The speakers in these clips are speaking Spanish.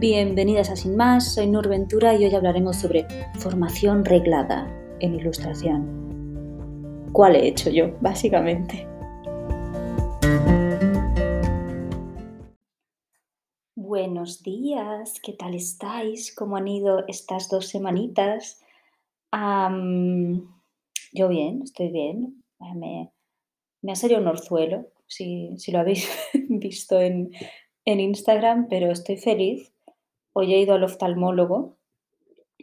Bienvenidas a Sin Más, soy Nur Ventura y hoy hablaremos sobre formación reglada en ilustración. ¿Cuál he hecho yo, básicamente? Buenos días, ¿qué tal estáis? ¿Cómo han ido estas dos semanitas? yo bien, estoy bien. Me, me ha salido un orzuelo, si, si lo habéis visto en, en Instagram, pero estoy feliz Hoy he ido al oftalmólogo,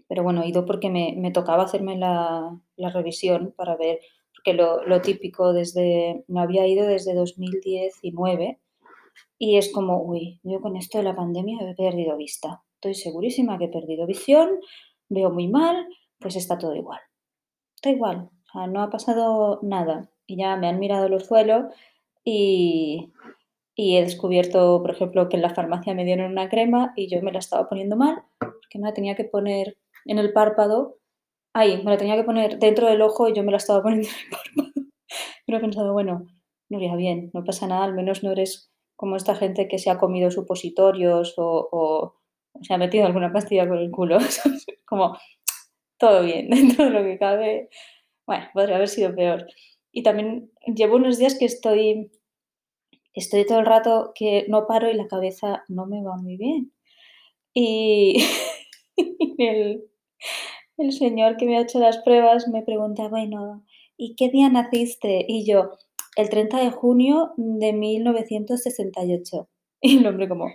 pero bueno, he ido porque me, tocaba hacerme la, revisión para ver, porque lo, típico desde, no había ido desde 2019 y es como, uy, yo con esto de la pandemia he perdido vista. Estoy segurísima que he perdido visión, veo muy mal, pues está todo igual. Está igual, no ha pasado nada. Y ya me han mirado los suelos y, y he descubierto, por ejemplo, que en la farmacia me dieron una crema y yo me la estaba poniendo mal, porque me la tenía que poner en el párpado. Ahí, me la tenía que poner dentro del ojo y yo me la estaba poniendo en el párpado. Pero he pensado, bueno, no iría bien, no pasa nada, al menos no eres como esta gente que se ha comido supositorios o, o, se ha metido alguna pastilla por el culo. como todo bien, dentro de lo que cabe. Bueno, podría haber sido peor. Y también llevo unos días que estoy estoy todo el rato que no paro y la cabeza no me va muy bien. Y el, señor que me ha hecho las pruebas me pregunta, bueno, ¿y qué día naciste? Y yo, el 30 de junio de 1968. Y el hombre como,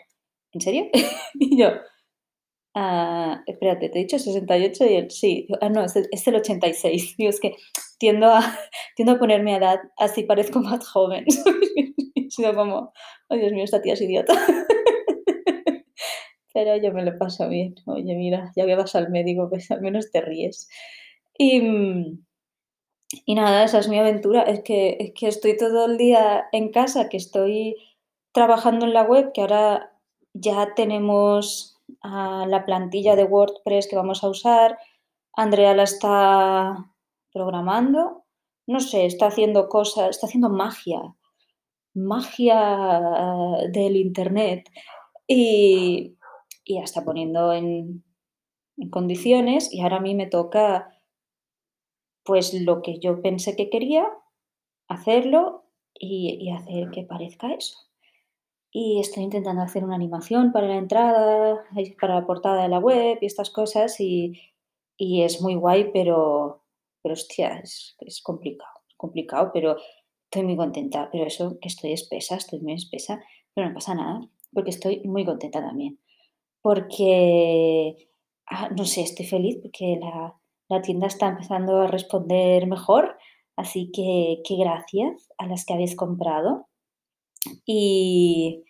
¿en serio? y yo, ah, espérate, te he dicho 68 y él, sí, ah, no, es, el 86. Digo, es que tiendo a, tiendo a ponerme a edad, así parezco más joven. sido como, oh Dios mío, esta tía es idiota. Pero yo me lo paso bien. Oye, mira, ya que vas al médico, pues al menos te ríes. Y, y nada, esa es mi aventura. Es que, es que estoy todo el día en casa, que estoy trabajando en la web, que ahora ya tenemos la plantilla de WordPress que vamos a usar. Andrea la está programando. No sé, está haciendo cosas, está haciendo magia magia del Internet y, y hasta poniendo en, condiciones y ahora a mí me toca pues lo que yo pensé que quería, hacerlo y, hacer que parezca eso. Y estoy intentando hacer una animación para la entrada, para la portada de la web y estas cosas y, es muy guay, pero, pero hostia, es, es complicado, complicado, pero estoy muy contenta, pero eso que estoy espesa, estoy muy espesa, pero no pasa nada, porque estoy muy contenta también. Porque, ah, no sé, estoy feliz porque la, tienda está empezando a responder mejor, así que, que gracias a las que habéis comprado. Y,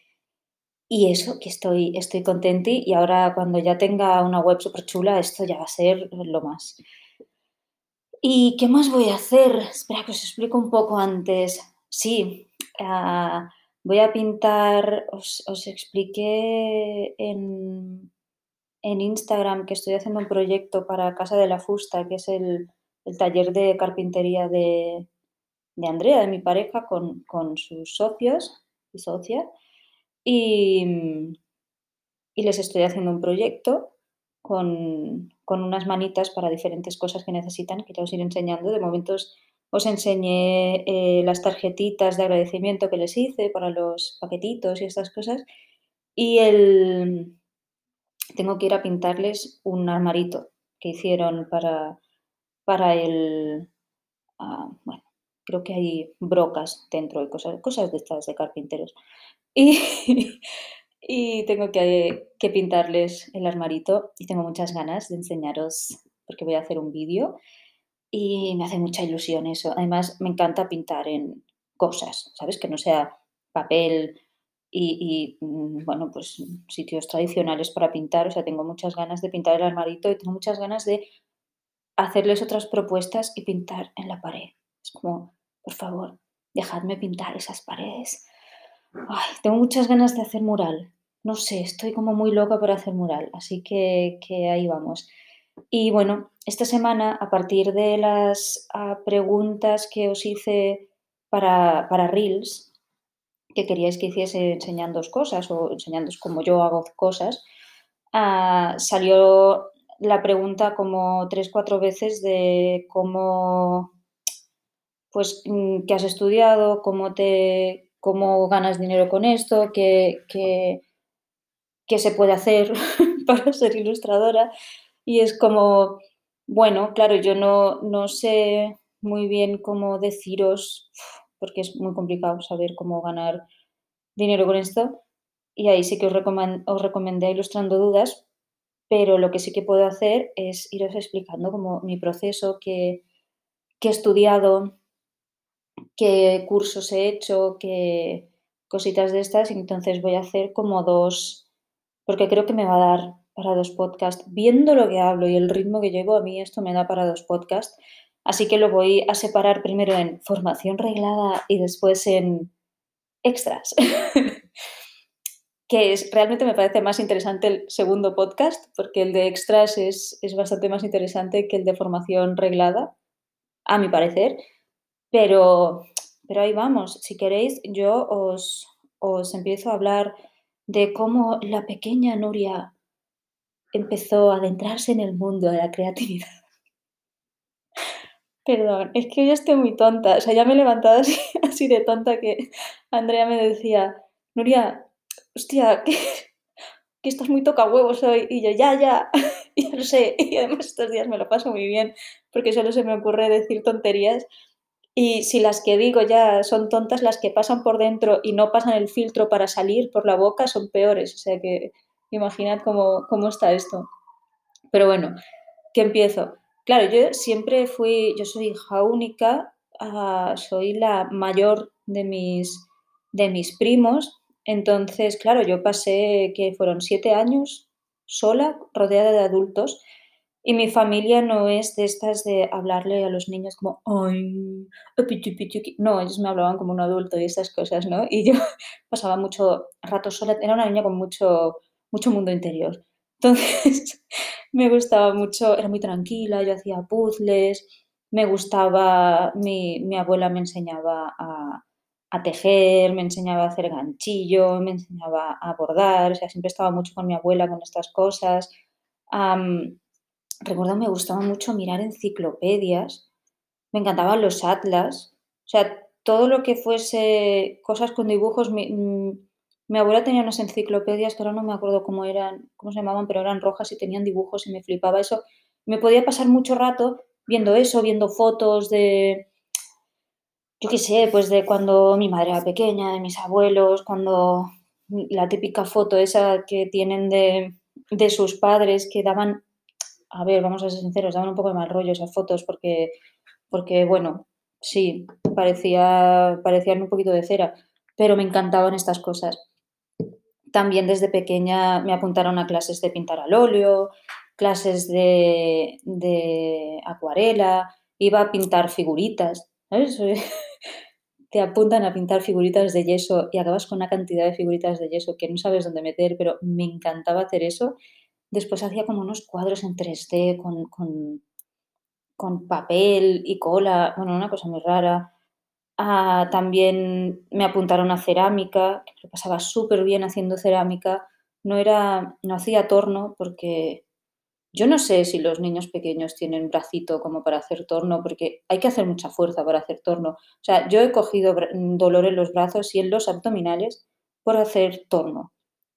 y eso, que estoy, estoy contenta y ahora cuando ya tenga una web súper chula, esto ya va a ser lo más. ¿Y qué más voy a hacer? Espera que os explico un poco antes. Sí, ah, voy a pintar, os, expliqué en, Instagram que estoy haciendo un proyecto para Casa de la Fusta, que es el, taller de carpintería de, Andrea, de mi pareja, con, sus socios y socias. Y, y les estoy haciendo un proyecto con, unas manitas para diferentes cosas que necesitan, que ya os iré enseñando. De momento os, enseñé eh, las tarjetitas de agradecimiento que les hice para los paquetitos y estas cosas. Y el, tengo que ir a pintarles un armarito que hicieron para, para el... Ah, bueno, creo que hay brocas dentro y cosas, cosas de estas de carpinteros. Y, y tengo que, pintarles el armarito y tengo muchas ganas de enseñaros porque voy a hacer un vídeo y me hace mucha ilusión eso. Además, me encanta pintar en cosas, ¿sabes? Que no sea papel y, mm, bueno, pues sitios tradicionales para pintar. O sea, tengo muchas ganas de pintar el armarito y tengo muchas ganas de hacerles otras propuestas y pintar en la pared. Es como, por favor, dejadme pintar esas paredes Tengo muchas ganas de hacer mural. No sé, estoy como muy loca por hacer mural, así que, ahí vamos. Y bueno, esta semana, a partir de las ah, preguntas que os hice para, para Reels, que queríais que hiciese enseñándoos cosas o enseñándoos cómo yo hago cosas, ah, salió la pregunta como tres, cuatro veces de cómo, pues, mm, qué has estudiado, cómo te, cómo ganas dinero con esto, qué, qué, qué se puede hacer para ser ilustradora. Y es como, bueno, claro, yo no, no sé muy bien cómo deciros, porque es muy complicado saber cómo ganar dinero con esto. Y ahí sí que os, os recomendé Ilustrando Dudas, pero lo que sí que puedo hacer es iros explicando como mi proceso, qué, he estudiado, qué cursos he hecho, qué cositas de estas. Entonces voy a hacer como dos, porque creo que me va a dar para dos podcasts. Viendo lo que hablo y el ritmo que llevo, a mí esto me da para dos podcasts. Así que lo voy a separar primero en formación reglada y después en extras. que es, realmente me parece más interesante el segundo podcast, porque el de extras es, es bastante más interesante que el de formación reglada, a mi parecer. Pero, pero ahí vamos. Si queréis, yo os, os empiezo a hablar de cómo la pequeña Nuria empezó a adentrarse en el mundo de la creatividad. Perdón, es que yo estoy muy tonta. O sea, ya me he levantado así, de tonta que Andrea me decía, Nuria, hostia, que, que estás muy toca huevos hoy. Y yo, ya, ya, ya lo sé. Y además estos días me lo paso muy bien porque solo se me ocurre decir tonterías. Y si las que digo ya son tontas, las que pasan por dentro y no pasan el filtro para salir por la boca son peores. O sea que Imaginad cómo, cómo está esto. Pero bueno, que empiezo. Claro, yo siempre fui, yo soy hija única, ah, soy la mayor de mis, de mis primos, entonces, claro, yo pasé que fueron siete años sola, rodeada de adultos, y mi familia no es de estas de hablarle a los niños como, ay, no, ellos me hablaban como un adulto y estas cosas, ¿no? Y yo pasaba mucho rato sola, era una niña con mucho, mucho mundo interior. Entonces, me gustaba mucho, era muy tranquila, yo hacía puzzles, me gustaba, mi, abuela me enseñaba a, tejer, me enseñaba a hacer ganchillo, me enseñaba a bordar, o sea, siempre estaba mucho con mi abuela con estas cosas. Recuerdo me gustaba mucho mirar enciclopedias, me encantaban los atlas, o sea, todo lo que fuese cosas con dibujos, mm, mi abuela tenía unas enciclopedias que ahora no me acuerdo cómo eran, cómo se llamaban, pero eran rojas y tenían dibujos y me flipaba eso. Me podía pasar mucho rato viendo eso, viendo fotos de, yo qué sé, pues de cuando mi madre era pequeña, de mis abuelos, cuando la típica foto esa que tienen de, de sus padres que daban, a ver, vamos a ser sinceros, daban un poco de mal rollo esas fotos porque, porque bueno, sí, parecía, parecían un poquito de cera, pero me encantaban estas cosas. También desde pequeña me apuntaron a clases de pintar al óleo, clases de, acuarela, iba a pintar figuritas, Te apuntan a pintar figuritas de yeso y acabas con una cantidad de figuritas de yeso que no sabes dónde meter, pero me encantaba hacer eso. Después hacía como unos cuadros en 3D con, con, con papel y cola, bueno, una cosa muy rara. Ah, también me apuntaron a cerámica, que pasaba súper bien haciendo cerámica. No era, no hacía torno porque yo no sé si los niños pequeños tienen bracito como para hacer torno, porque hay que hacer mucha fuerza para hacer torno. O sea, yo he cogido dolor en los brazos y en los abdominales por hacer torno.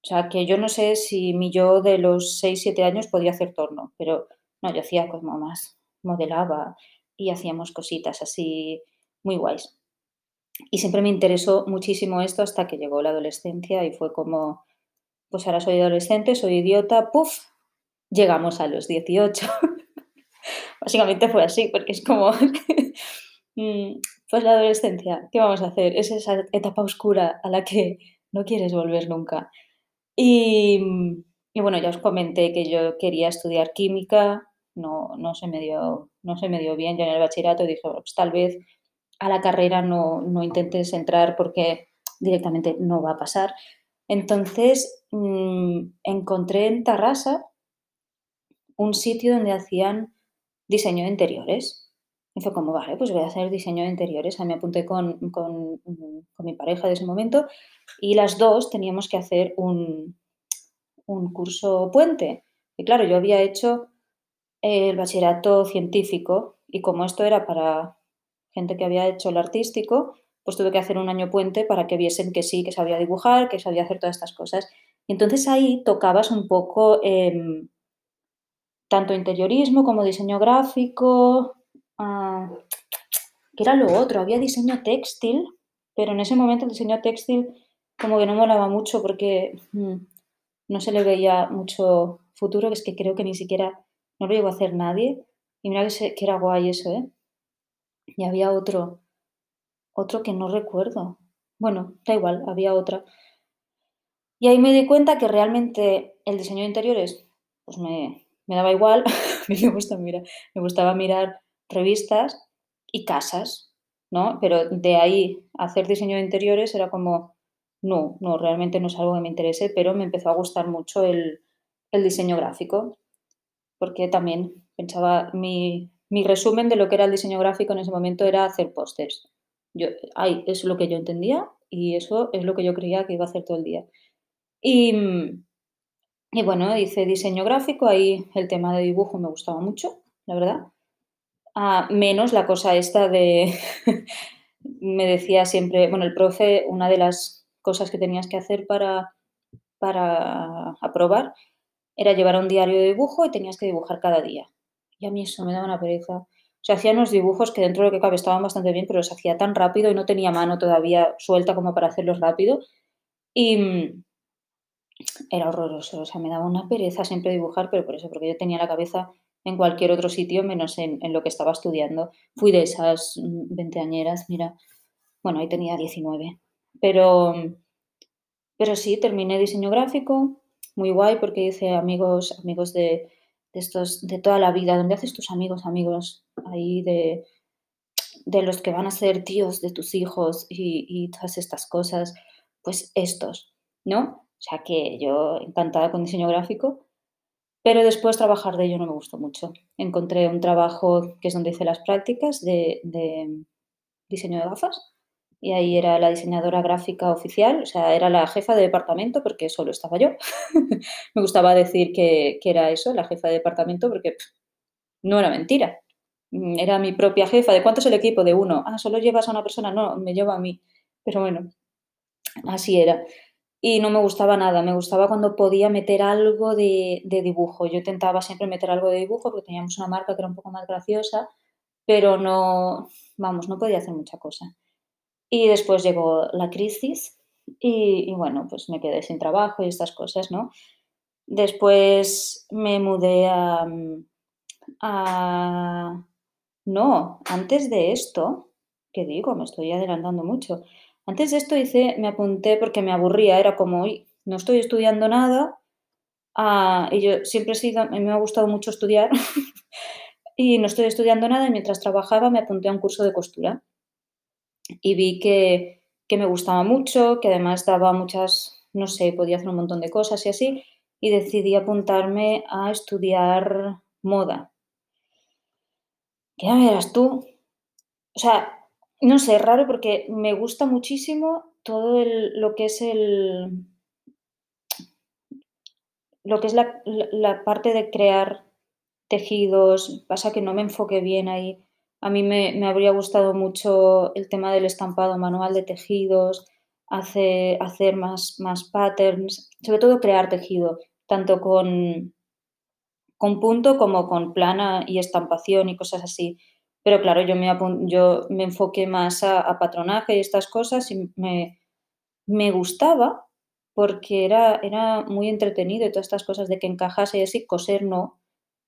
O sea, que yo no sé si mi yo de los 6, 7 años podía hacer torno, pero no, yo hacía como más, modelaba y hacíamos cositas así muy guays. Y siempre me interesó muchísimo esto hasta que llegó la adolescencia y fue como, pues ahora soy adolescente, soy idiota, puff, llegamos a los 18. Básicamente fue así, porque es como, mm, pues la adolescencia, ¿qué vamos a hacer? Es esa etapa oscura a la que no quieres volver nunca. Y, bueno, ya os comenté que yo quería estudiar química, no, no, se, me dio, no se me dio bien ya en el bachillerato, dije, pues tal vez a la carrera no, no intentes entrar porque directamente no va a pasar. Entonces mm, encontré en Tarrasa un sitio donde hacían diseño de interiores. Y fue como, vale, pues voy a hacer diseño de interiores. me apunté con, con, mi pareja de ese momento y las dos teníamos que hacer un, un curso puente. Y claro, yo había hecho el bachillerato científico y como esto era para gente que había hecho el artístico, pues tuve que hacer un año puente para que viesen que sí, que sabía dibujar, que sabía hacer todas estas cosas. Y entonces ahí tocabas un poco em, tanto interiorismo como diseño gráfico, ah, que era lo otro, había diseño textil, pero en ese momento el diseño textil como que no molaba mucho porque mm, no se le veía mucho futuro, que es que creo que ni siquiera no lo llegó a hacer nadie. Y mira que, que era guay eso, ¿eh? Y había otro, otro que no recuerdo. Bueno, da igual, había otra. Y ahí me di cuenta que realmente el diseño de interiores, pues me, me daba igual. me, gusta, mira, me gustaba mirar revistas y casas, ¿no? Pero de ahí hacer diseño de interiores era como, no, no, realmente no es algo que me interese, pero me empezó a gustar mucho el, el diseño gráfico, porque también pensaba, mi, mi, resumen de lo que era el diseño gráfico en ese momento era hacer pósters. Yo, ay, es lo que yo entendía y eso es lo que yo creía que iba a hacer todo el día. Y, y bueno, hice diseño gráfico, ahí el tema de dibujo me gustaba mucho, la verdad. Ah, menos la cosa esta de, me decía siempre, bueno, el profe, una de las cosas que tenías que hacer para, para aprobar era llevar un diario de dibujo y tenías que dibujar cada día. Y a mí eso me daba una pereza. O sea, hacía unos dibujos que dentro de lo que cabe estaban bastante bien, pero los hacía tan rápido y no tenía mano todavía suelta como para hacerlos rápido. Y mm, era horroroso, o sea, me daba una pereza siempre dibujar, pero por eso, porque yo tenía la cabeza en cualquier otro sitio menos en, lo que estaba estudiando. Fui de esas mm, veinteañeras, mira, bueno, ahí tenía 19, pero, pero sí, terminé diseño gráfico, muy guay porque hice amigos, amigos de, estos, de toda la vida, donde haces tus amigos, amigos ahí de, de los que van a ser tíos de tus hijos y, y todas estas cosas, pues estos, ¿no? O sea que yo encantada con diseño gráfico pero después trabajar de ello no me gustó mucho. Encontré un trabajo que es donde hice las prácticas de, diseño de gafas y ahí era la diseñadora gráfica oficial, o sea, era la jefa de departamento porque solo estaba yo. me gustaba decir que, era eso, la jefa de departamento, porque no era mentira. Mm, era mi propia jefa. ¿De cuánto es el equipo? De uno. Ah, solo llevas a una persona. No, me lleva a mí. Pero bueno, así era y no me gustaba nada. Me gustaba cuando podía meter algo de, dibujo. Yo intentaba siempre meter algo de dibujo porque teníamos una marca que era un poco más graciosa, pero no, vamos, no podía hacer mucha cosa. Y después llegó la crisis y, bueno, pues me quedé sin trabajo y estas cosas, ¿no? Después me mudé a. No, antes de esto, ¿qué digo? Me estoy adelantando mucho. Antes de esto hice, me apunté porque me aburría, era como, uy, no estoy estudiando nada. Ah, y yo siempre he sido, me ha gustado mucho estudiar y no estoy estudiando nada y mientras trabajaba me apunté a un curso de costura y vi que, que me gustaba mucho, que además daba muchas, no sé, podía hacer un montón de cosas y así, y decidí apuntarme a estudiar moda. ¿Qué verás tú? O sea, no sé, raro porque me gusta muchísimo todo lo que es el. Lo que es la, parte de crear tejidos. Pasa que no me enfoqué bien ahí. A mí me, habría gustado mucho el tema del estampado manual de tejidos, hacer, hacer más, más patterns, sobre todo crear tejido, tanto con, con punto como con plana y estampación y cosas así. Pero claro, yo me, yo me enfoqué más a, patronaje y estas cosas y me, me gustaba porque era, era muy entretenido y todas estas cosas de que encajase y así, coser no.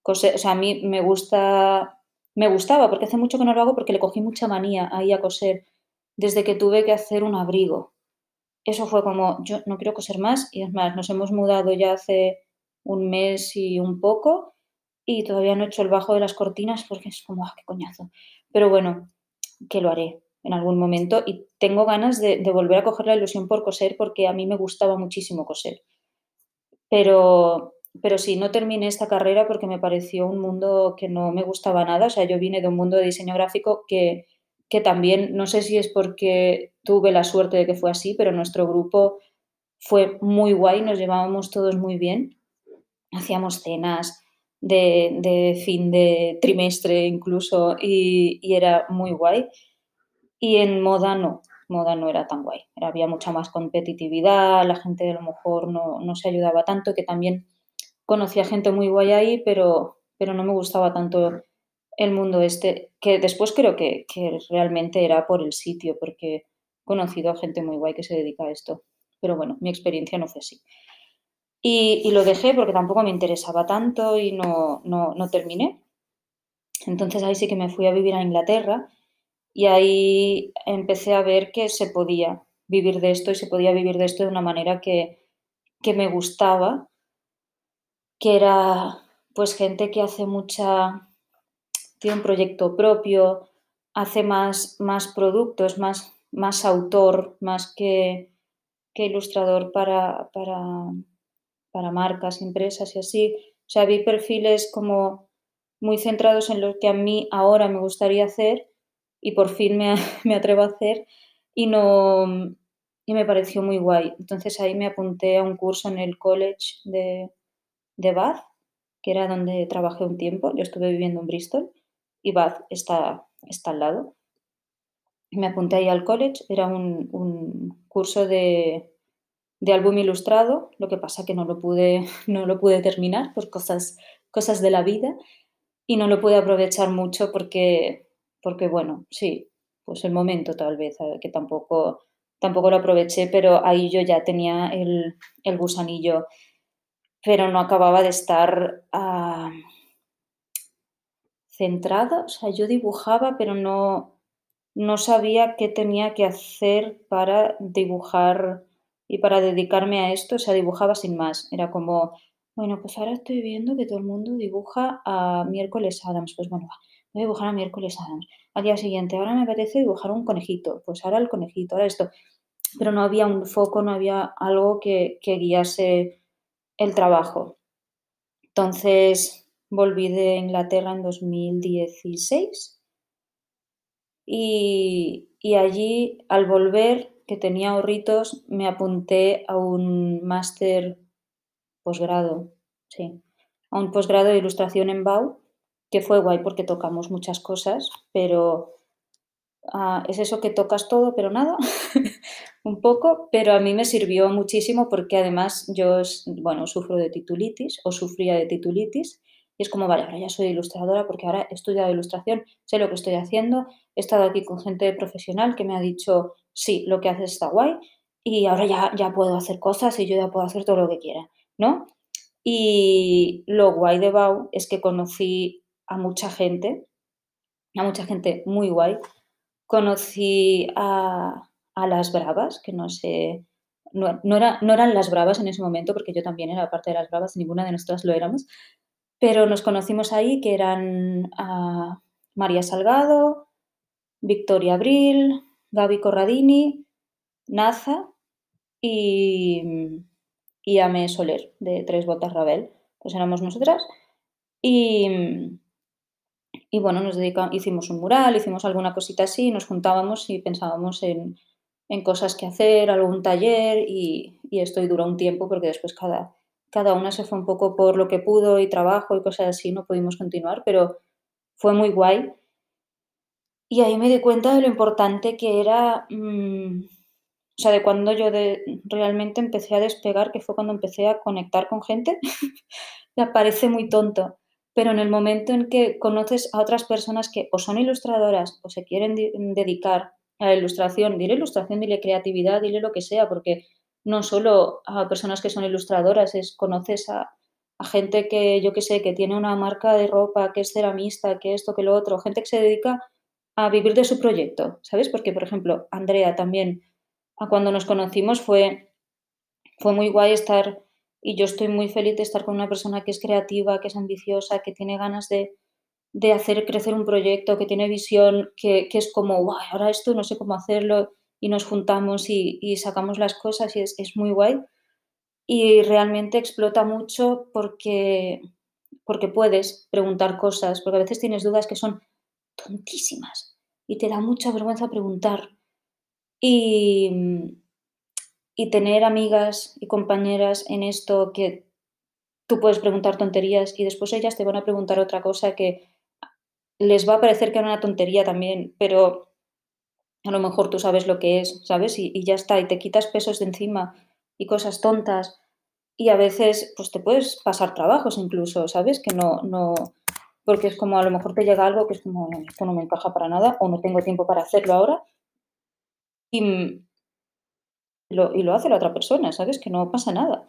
Coser, o sea, a mí me gusta, me gustaba porque hace mucho que no lo hago porque le cogí mucha manía ahí a coser desde que tuve que hacer un abrigo. Eso fue como, yo no quiero coser más y es más, nos hemos mudado ya hace un mes y un poco y todavía no he hecho el bajo de las cortinas porque es como, ah, qué coñazo. Pero bueno, que lo haré en algún momento y tengo ganas de, volver a coger la ilusión por coser porque a mí me gustaba muchísimo coser. Pero, pero sí, no terminé esta carrera porque me pareció un mundo que no me gustaba nada. O sea, yo vine de un mundo de diseño gráfico que, que también, no sé si es porque tuve la suerte de que fue así, pero nuestro grupo fue muy guay, nos llevábamos todos muy bien, hacíamos cenas de, fin de trimestre incluso y, era muy guay. Y en moda no, moda no era tan guay, había mucha más competitividad, la gente a lo mejor no, no se ayudaba tanto, que también conocía gente muy guay ahí, pero, pero no me gustaba tanto el mundo este, que después creo que, realmente era por el sitio, porque he conocido a gente muy guay que se dedica a esto. Pero bueno, mi experiencia no fue así. Y, lo dejé porque tampoco me interesaba tanto y no, no, no terminé. Entonces ahí sí que me fui a vivir a Inglaterra y ahí empecé a ver que se podía vivir de esto y se podía vivir de esto de una manera que, que me gustaba, que era pues gente que hace mucha tiene un proyecto propio, hace más, más productos, más, más autor, más que, que ilustrador para, para, para, marcas, empresas y así. O sea, vi perfiles como muy centrados en lo que a mí ahora me gustaría hacer y por fin me, me atrevo a hacer y no y me pareció muy guay. Entonces ahí me apunté a un curso en el college de, de Bath, que era donde trabajé un tiempo. Yo estuve viviendo en Bristol y Bath está, está al lado. Me apunté ahí al college, era un, curso de, álbum ilustrado, lo que pasa que no lo pude, no lo pude terminar por cosas, cosas de la vida y no lo pude aprovechar mucho porque, porque, bueno, sí, pues el momento tal vez, que tampoco, tampoco lo aproveché, pero ahí yo ya tenía el, gusanillo, pero no acababa de estar... Ah, centrada, o sea, yo dibujaba, pero no, no sabía qué tenía que hacer para dibujar y para dedicarme a esto, o sea, dibujaba sin más. Era como, bueno, pues ahora estoy viendo que todo el mundo dibuja a miércoles Adams, pues bueno, voy a dibujar a miércoles Adams. Al día siguiente, ahora me apetece dibujar un conejito, pues ahora el conejito, ahora esto. Pero no había un foco, no había algo que, que guiase el trabajo. Entonces, Volví de Inglaterra en 2016 y, allí al volver, que tenía ahorritos, me apunté a un máster posgrado, sí, a un posgrado de ilustración en BAU, que fue guay porque tocamos muchas cosas, pero ah, es eso que tocas todo, pero nada, un poco, pero a mí me sirvió muchísimo porque además yo, bueno, sufro de titulitis o sufría de titulitis y es como, vale, ahora ya soy ilustradora porque ahora he estudiado ilustración, sé lo que estoy haciendo, he estado aquí con gente profesional que me ha dicho, sí, lo que haces está guay y ahora ya, ya puedo hacer cosas y yo ya puedo hacer todo lo que quiera, ¿no? Y lo guay de Bau es que conocí a mucha gente, a mucha gente muy guay. Conocí a, a las bravas, que no sé, no, no, era, no, eran las bravas en ese momento, porque yo también era parte de las bravas, ninguna de nosotras lo éramos, pero nos conocimos ahí, que eran ah, María Salgado, Victoria Abril, Gaby Corradini, Naza y, y Ame Soler, de Tres Botas Rabel. Pues éramos nosotras. Y, y bueno, nos dedicamos, hicimos un mural, hicimos alguna cosita así, nos juntábamos y pensábamos en, en cosas que hacer, algún taller y, y esto duró un tiempo porque después cada, cada una se fue un poco por lo que pudo y trabajo y cosas así, no pudimos continuar, pero fue muy guay. Y ahí me di cuenta de lo importante que era, mm, o sea, de cuando yo realmente empecé a despegar, que fue cuando empecé a conectar con gente. Me parece muy tonto, pero en el momento en que conoces a otras personas que o son ilustradoras o se quieren dedicar a la ilustración, dile ilustración, dile creatividad, dile lo que sea, porque no solo a personas que son ilustradoras, es conoces a, gente que, yo que sé, que tiene una marca de ropa, que es ceramista, que esto, que lo otro, gente que se dedica a vivir de su proyecto, ¿sabes? Porque, por ejemplo, Andrea también, cuando nos conocimos fue, fue muy guay estar, y yo estoy muy feliz de estar con una persona que es creativa, que es ambiciosa, que tiene ganas de, hacer crecer un proyecto, que tiene visión, que, que es como, guay, ahora esto no sé cómo hacerlo, y nos juntamos y, sacamos las cosas y es, muy guay. Y realmente explota mucho porque, porque puedes preguntar cosas, porque a veces tienes dudas que son tontísimas y te da mucha vergüenza preguntar. Y, y tener amigas y compañeras en esto que tú puedes preguntar tonterías y después ellas te van a preguntar otra cosa que les va a parecer que era una tontería también, pero a lo mejor tú sabes lo que es, ¿sabes? Y, ya está, y te quitas pesos de encima y cosas tontas y a veces pues te puedes pasar trabajos incluso, ¿sabes? Que no, no, porque es como a lo mejor te llega algo que es como, esto no me encaja para nada o no tengo tiempo para hacerlo ahora lo, y lo hace la otra persona, ¿sabes? Que no pasa nada.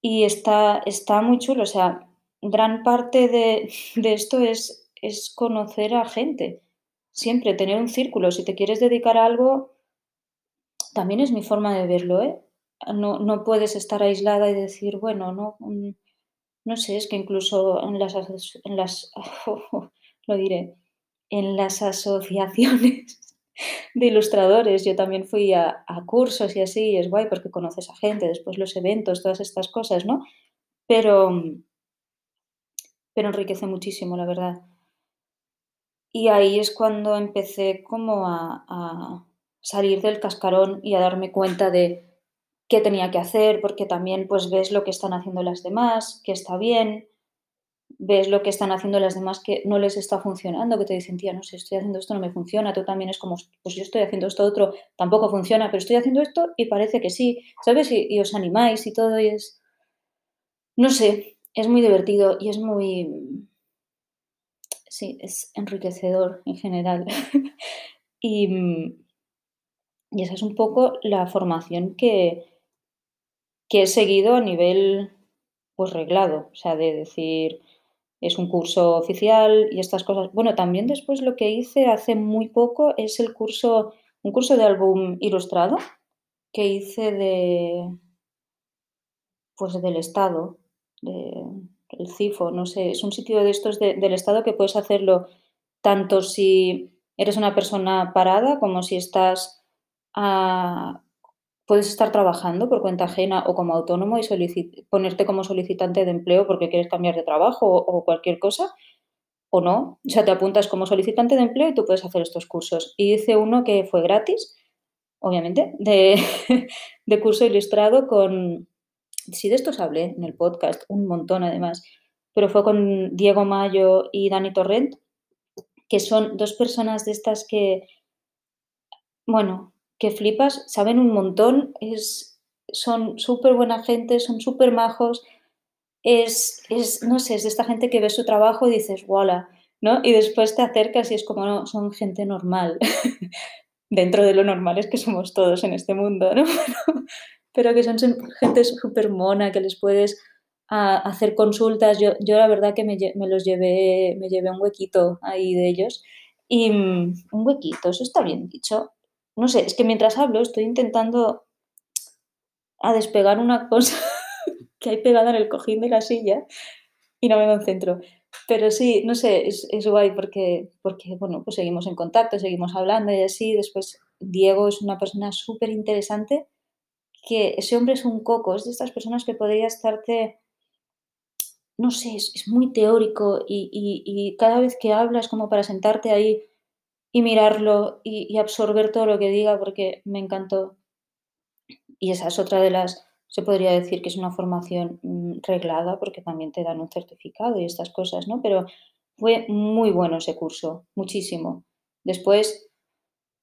Y está, está muy chulo, o sea, gran parte de, de esto es, es conocer a gente, siempre tener un círculo. Si te quieres dedicar a algo, también es mi forma de verlo, ¿eh? No, no puedes estar aislada y decir, bueno, no, mm, no sé, es que incluso en las, en las lo diré, en las asociaciones de ilustradores, yo también fui a, cursos y así, es guay porque conoces a gente, después los eventos, todas estas cosas, ¿no? Pero, pero enriquece muchísimo, la verdad. Y ahí es cuando empecé como a, a salir del cascarón y a darme cuenta de qué tenía que hacer, porque también pues ves lo que están haciendo las demás, que está bien, ves lo que están haciendo las demás que no les está funcionando, que te dicen, tía, no sé, estoy haciendo esto, no me funciona, tú también es como, pues yo estoy haciendo esto otro, tampoco funciona, pero estoy haciendo esto y parece que sí, ¿sabes? Y, os animáis y todo, y es, no sé, es muy divertido y es muy, sí, es enriquecedor en general. y, y esa es un poco la formación que, que he seguido a nivel pues reglado, o sea, de decir, es un curso oficial y estas cosas. Bueno, también después lo que hice hace muy poco es el curso, un curso de álbum ilustrado que hice de, pues del Estado, de, el CIFO, no sé, es un sitio de estos de, del Estado que puedes hacerlo tanto si eres una persona parada como si estás a, puedes estar trabajando por cuenta ajena o como autónomo y ponerte como solicitante de empleo porque quieres cambiar de trabajo o, cualquier cosa, o no. O sea, te apuntas como solicitante de empleo y tú puedes hacer estos cursos. Y hice uno que fue gratis, obviamente, de, de curso ilustrado con... Sí, de estos hablé en el podcast, un montón además, pero fue con Diego Mayo y Dani Torrent, que son dos personas de estas que, bueno, que flipas, saben un montón, es, son súper buena gente, son súper majos, es, es, no sé, es de esta gente que ves su trabajo y dices, ¡wala! ¿no? Y después te acercas y es como, no, son gente normal. Dentro de lo normal es que somos todos en este mundo, ¿no? Pero que son gente súper mona, que les puedes hacer consultas. Yo, yo la verdad que me, me, los llevé, me llevé un huequito ahí de ellos. Y um, un huequito, eso está bien dicho. No sé, es que mientras hablo estoy intentando a despegar una cosa que hay pegada en el cojín de la silla y no me concentro. Pero sí, no sé, es, es guay porque, porque, bueno, pues seguimos en contacto, seguimos hablando y así. Después, Diego es una persona súper interesante, que ese hombre es un coco, es de estas personas que podría estarte, no sé, es, es muy teórico y, cada vez que hablas como para sentarte ahí y mirarlo y, absorber todo lo que diga porque me encantó. Y esa es otra de las, se podría decir que es una formación mmm, reglada porque también te dan un certificado y estas cosas, ¿no? Pero fue muy bueno ese curso, muchísimo. Después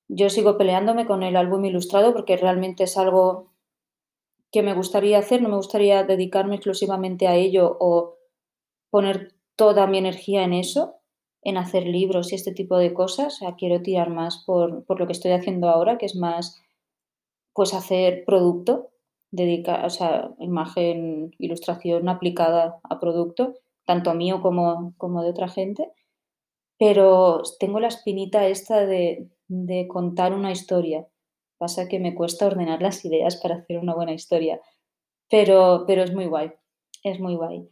yo sigo peleándome con el álbum ilustrado porque realmente es algo que me gustaría hacer, no me gustaría dedicarme exclusivamente a ello o poner toda mi energía en eso, en hacer libros y este tipo de cosas. O sea, quiero tirar más por, por lo que estoy haciendo ahora, que es más, pues, hacer producto, dedicar, o sea, imagen, ilustración aplicada a producto, tanto mío como, como de otra gente. Pero tengo la espinita esta de, de contar una historia. Pasa que me cuesta ordenar las ideas para hacer una buena historia. Pero, pero es muy guay, es muy guay.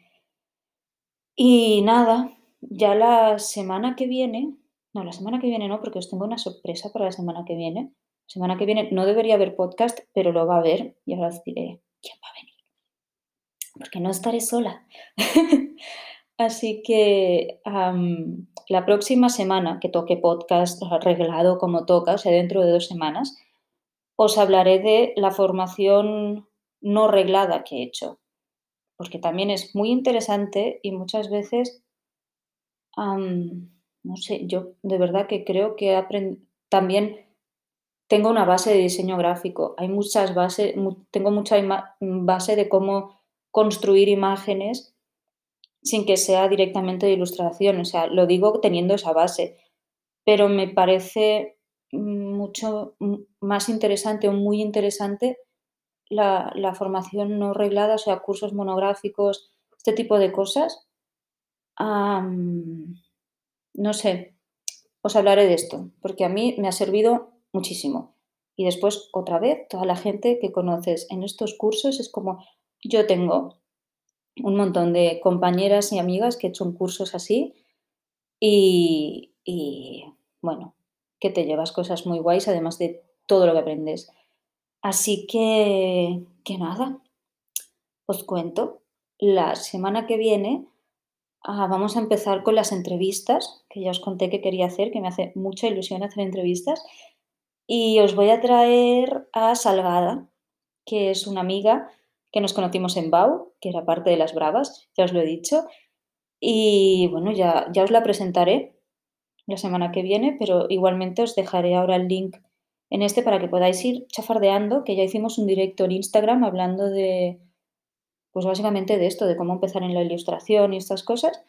Y nada, ya la semana que viene, no, la semana que viene no, porque os tengo una sorpresa para la semana que viene. La semana que viene no debería haber podcast, pero lo va a haber y ahora os diré quién va a venir. Porque no estaré sola. Así que la próxima semana que toque podcast arreglado como toca, o sea, dentro de dos semanas, os hablaré de la formación no reglada que he hecho, porque también es muy interesante y muchas veces, no sé, yo de verdad que creo que también tengo una base de diseño gráfico, hay muchas bases, tengo mucha base de cómo construir imágenes sin que sea directamente de ilustración, o sea, lo digo teniendo esa base, pero me parece mucho más interesante o muy interesante la, formación no reglada, o sea, cursos monográficos, este tipo de cosas. No sé, os hablaré de esto, porque a mí me ha servido muchísimo. Y después, otra vez, toda la gente que conoces en estos cursos es como, yo tengo un montón de compañeras y amigas que he hecho cursos así y, y, bueno, que te llevas cosas muy guays, además de todo lo que aprendes. Así que, que nada, os cuento. La semana que viene vamos a empezar con las entrevistas, que ya os conté que quería hacer, que me hace mucha ilusión hacer entrevistas. Y os voy a traer a Salgada, que es una amiga que nos conocimos en Bau, que era parte de las Bravas, ya os lo he dicho. Y bueno, ya, ya os la presentaré la semana que viene, pero igualmente os dejaré ahora el link en este para que podáis ir chafardeando, que ya hicimos un directo en Instagram hablando de, pues básicamente de esto, de cómo empezar en la ilustración y estas cosas.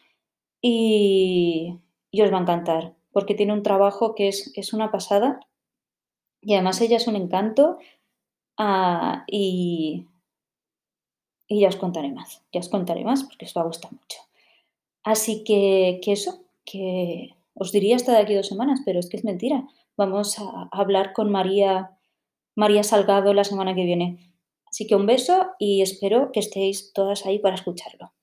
Y, os va a encantar, porque tiene un trabajo que es, es una pasada y además ella es un encanto ah, y, y ya os contaré más, ya os contaré más porque os va a gustar mucho. Así que, que eso, que os diría hasta de aquí dos semanas, pero es que es mentira. Vamos a hablar con María, María Salgado la semana que viene. Así que un beso y espero que estéis todas ahí para escucharlo.